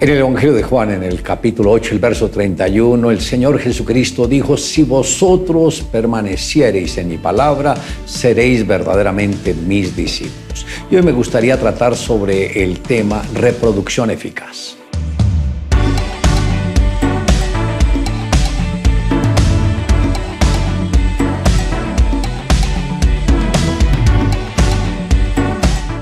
En el Evangelio de Juan, en el capítulo 8, el verso 31, el Señor Jesucristo dijo, si vosotros permaneciereis en mi palabra, seréis verdaderamente mis discípulos. Y hoy me gustaría tratar sobre el tema reproducción eficaz.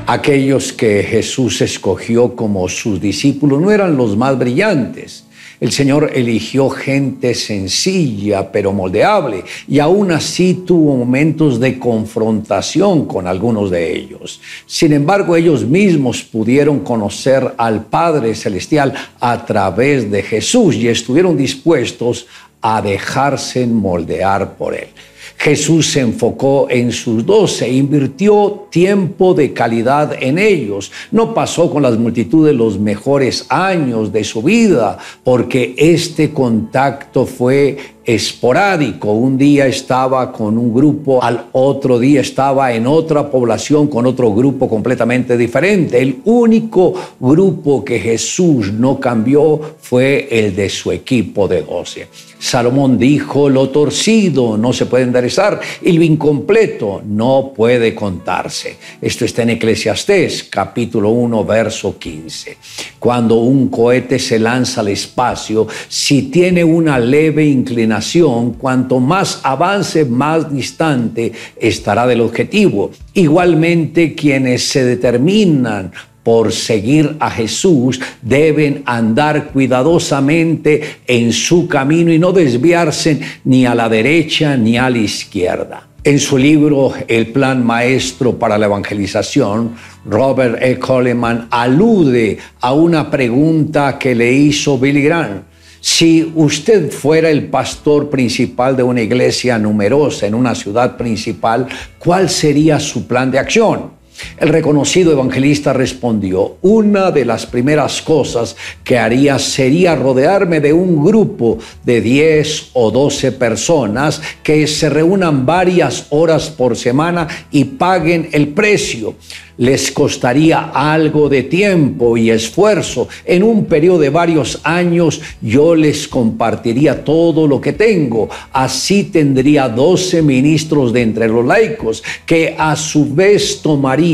Aquellos que Jesús escogió como sus discípulos no eran los más brillantes. El Señor eligió gente sencilla pero moldeable y aún así tuvo momentos de confrontación con algunos de ellos. Sin embargo, ellos mismos pudieron conocer al Padre Celestial a través de Jesús y estuvieron dispuestos a dejarse moldear por Él. Jesús se enfocó en sus doce, invirtió tiempo de calidad en ellos. No pasó con las multitudes los mejores años de su vida, porque este contacto fue esporádico. Un día estaba con un grupo, al otro día estaba en otra población con otro grupo completamente diferente. El único grupo que Jesús no cambió fue el de su equipo de doce. Salomón dijo, lo torcido no se puede enderezar y lo incompleto no puede contarse. Esto está en Eclesiastés capítulo 1 verso 15. Cuando un cohete se lanza al espacio, si tiene una leve inclinación, cuanto más avance, más distante estará del objetivo. Igualmente, quienes se determinan por seguir a Jesús deben andar cuidadosamente en su camino y no desviarse ni a la derecha ni a la izquierda. En su libro El Plan Maestro para la Evangelización, Robert E. Coleman alude a una pregunta que le hizo Billy Graham. Si usted fuera el pastor principal de una iglesia numerosa en una ciudad principal, ¿cuál sería su plan de acción? El reconocido evangelista respondió, una de las primeras cosas que haría sería rodearme de un grupo de 10 o 12 personas que se reúnan varias horas por semana y paguen el precio les costaría algo de tiempo y esfuerzo. En un periodo de varios años yo les compartiría todo lo que tengo. Así tendría 12 ministros de entre los laicos que a su vez tomarían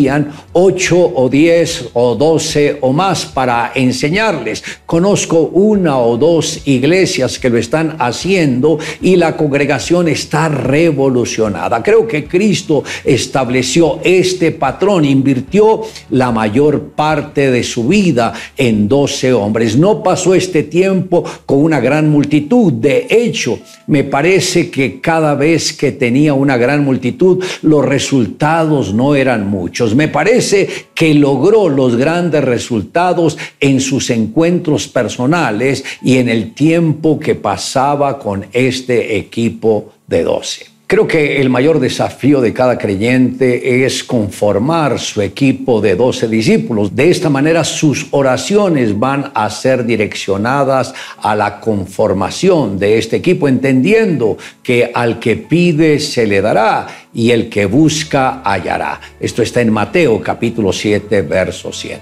8 o 10 o 12 o más para enseñarles. Conozco una o dos iglesias que lo están haciendo y la congregación está revolucionada. Creo que Cristo estableció este patrón invirtió la mayor parte de su vida en 12 hombres. No pasó este tiempo con una gran multitud. De hecho, me parece que cada vez que tenía una gran multitud, los resultados no eran muchos. Me parece que logró los grandes resultados en sus encuentros personales y en el tiempo que pasaba con este equipo de 12. Creo que el mayor desafío de cada creyente es conformar su equipo de 12 discípulos. De esta manera sus oraciones van a ser direccionadas a la conformación de este equipo, entendiendo que al que pide se le dará y el que busca hallará. Esto está en Mateo capítulo 7, verso 7.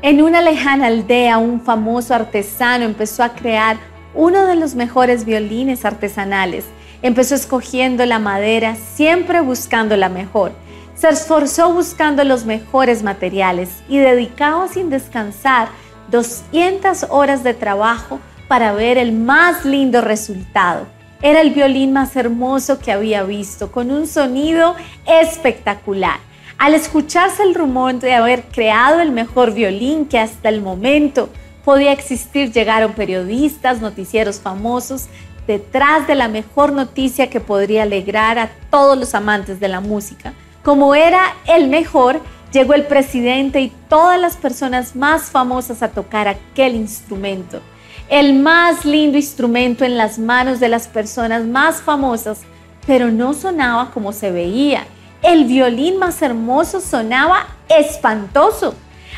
En una lejana aldea, un famoso artesano empezó a crear uno de los mejores violines artesanales. Empezó escogiendo la madera, siempre buscando la mejor. Se esforzó buscando los mejores materiales y dedicaba sin descansar 200 horas de trabajo para ver el más lindo resultado. Era el violín más hermoso que había visto, con un sonido espectacular. Al escucharse el rumor de haber creado el mejor violín que hasta el momento podía existir, llegaron periodistas, noticieros famosos, detrás de la mejor noticia que podría alegrar a todos los amantes de la música. Como era el mejor, llegó el presidente y todas las personas más famosas a tocar aquel instrumento. El más lindo instrumento en las manos de las personas más famosas, pero no sonaba como se veía. El violín más hermoso sonaba espantoso.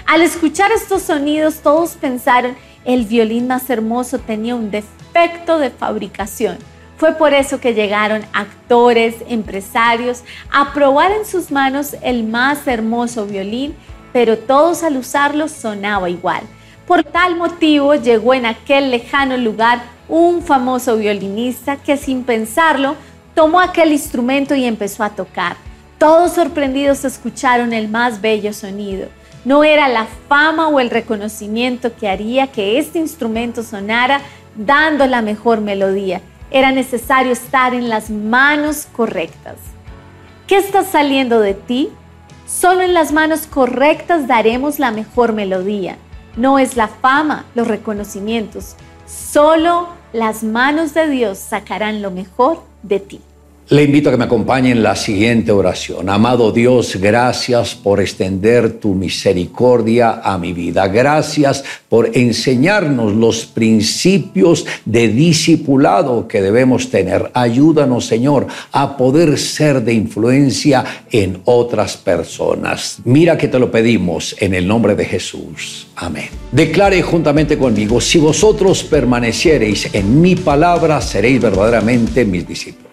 Al escuchar estos sonidos, todos pensaron, el violín más hermoso tenía un defecto de fabricación. Fue por eso que llegaron actores, empresarios, a probar en sus manos el más hermoso violín pero todos al usarlo sonaba igual. Por tal motivo llegó en aquel lejano lugar un famoso violinista que sin pensarlo tomó aquel instrumento y empezó a tocar. Todos sorprendidos escucharon el más bello sonido. No era la fama o el reconocimiento que haría que este instrumento sonara dando la mejor melodía. Era necesario estar en las manos correctas. ¿Qué está saliendo de ti? Solo en las manos correctas daremos la mejor melodía. No es la fama, los reconocimientos. Solo las manos de Dios sacarán lo mejor de ti. Le invito a que me acompañe en la siguiente oración. Amado Dios, gracias por extender tu misericordia a mi vida. Gracias por enseñarnos los principios de discipulado que debemos tener. Ayúdanos, Señor, a poder ser de influencia en otras personas. Mira que te lo pedimos en el nombre de Jesús. Amén. Declare juntamente conmigo, si vosotros permaneciereis en mi palabra, seréis verdaderamente mis discípulos.